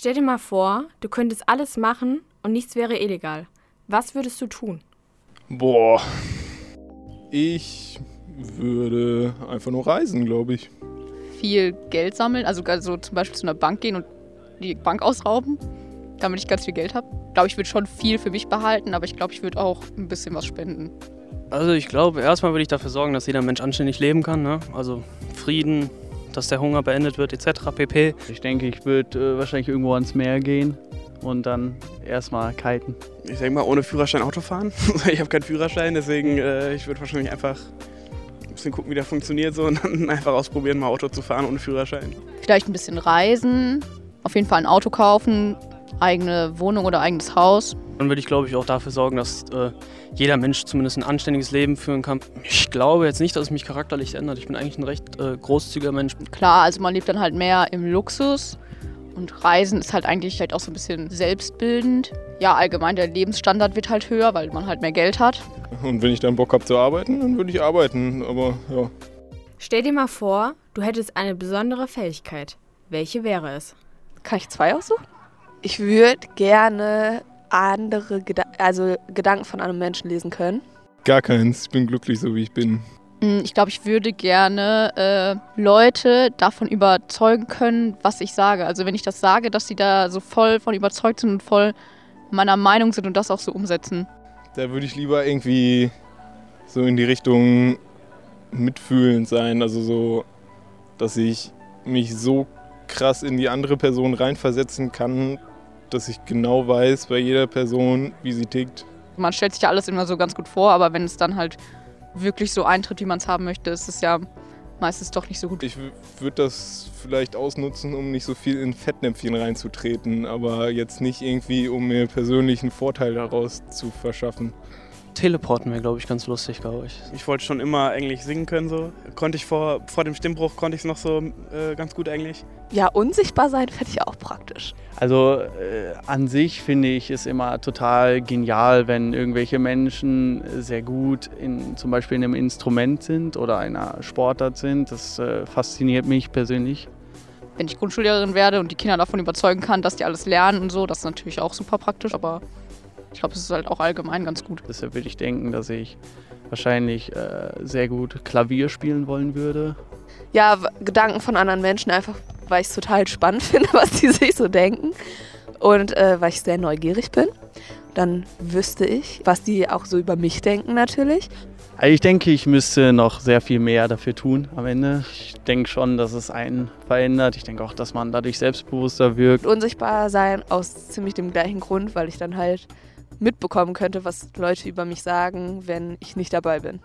Stell dir mal vor, du könntest alles machen und nichts wäre illegal. Was würdest du tun? Boah. Ich würde einfach nur reisen, glaube ich. Viel Geld sammeln, also, also zum Beispiel zu einer Bank gehen und die Bank ausrauben, damit ich ganz viel Geld habe. Ich glaube, ich würde schon viel für mich behalten, aber ich glaube, ich würde auch ein bisschen was spenden. Also ich glaube, erstmal würde ich dafür sorgen, dass jeder Mensch anständig leben kann. Ne? Also Frieden, dass der Hunger beendet wird, etc. pp. Ich denke, ich würde äh, wahrscheinlich irgendwo ans Meer gehen und dann erstmal kiten. Ich denke mal, ohne Führerschein Auto fahren. ich habe keinen Führerschein, deswegen äh, ich würde wahrscheinlich einfach ein bisschen gucken, wie der funktioniert so und dann einfach ausprobieren, mal Auto zu fahren ohne Führerschein. Vielleicht ein bisschen reisen, auf jeden Fall ein Auto kaufen, eigene Wohnung oder eigenes Haus. Dann würde ich, glaube ich, auch dafür sorgen, dass äh, jeder Mensch zumindest ein anständiges Leben führen kann. Ich glaube jetzt nicht, dass es mich charakterlich ändert. Ich bin eigentlich ein recht äh, großzügiger Mensch. Klar, also man lebt dann halt mehr im Luxus und Reisen ist halt eigentlich halt auch so ein bisschen selbstbildend. Ja, allgemein der Lebensstandard wird halt höher, weil man halt mehr Geld hat. Und wenn ich dann Bock habe zu arbeiten, dann würde ich arbeiten. Aber ja. Stell dir mal vor, du hättest eine besondere Fähigkeit. Welche wäre es? Kann ich zwei aussuchen? Ich würde gerne andere Geda also Gedanken von einem Menschen lesen können. Gar keins. Ich bin glücklich, so wie ich bin. Mm, Ich glaube, ich würde gerne äh, Leute davon überzeugen können, was ich sage. Also wenn ich das sage, dass sie da so voll von überzeugt sind und voll meiner Meinung sind und das auch so umsetzen. Da würde ich lieber irgendwie so in die Richtung mitfühlend sein. Also so, dass ich mich so krass in die andere Person reinversetzen kann, dass ich genau weiß bei jeder Person, wie sie tickt. Man stellt sich ja alles immer so ganz gut vor, aber wenn es dann halt wirklich so eintritt, wie man es haben möchte, ist es ja meistens doch nicht so gut. Ich würde das vielleicht ausnutzen, um nicht so viel in Fettnäpfchen reinzutreten, aber jetzt nicht irgendwie, um mir persönlichen Vorteil daraus zu verschaffen. Teleporten wäre, glaube ich, ganz lustig, glaube ich. Ich wollte schon immer Englisch singen können so. Konnte ich vor, vor dem Stimmbruch konnte ich es noch so äh, ganz gut Englisch. Ja, unsichtbar sein fände ich auch praktisch. Also äh, an sich finde ich es immer total genial, wenn irgendwelche Menschen sehr gut in zum Beispiel in einem Instrument sind oder einer Sportart sind. Das äh, fasziniert mich persönlich. Wenn ich Grundschullehrerin werde und die Kinder davon überzeugen kann, dass die alles lernen und so, das ist natürlich auch super praktisch, aber ich glaube, es ist halt auch allgemein ganz gut. Deshalb würde ich denken, dass ich wahrscheinlich äh, sehr gut Klavier spielen wollen würde. Ja, w- Gedanken von anderen Menschen, einfach weil ich es total spannend finde, was die sich so denken. Und äh, weil ich sehr neugierig bin. Dann wüsste ich, was die auch so über mich denken natürlich. Also ich denke, ich müsste noch sehr viel mehr dafür tun am Ende. Ich denke schon, dass es einen verändert. Ich denke auch, dass man dadurch selbstbewusster wirkt. Unsichtbar sein aus ziemlich dem gleichen Grund, weil ich dann halt mitbekommen könnte, was Leute über mich sagen, wenn ich nicht dabei bin.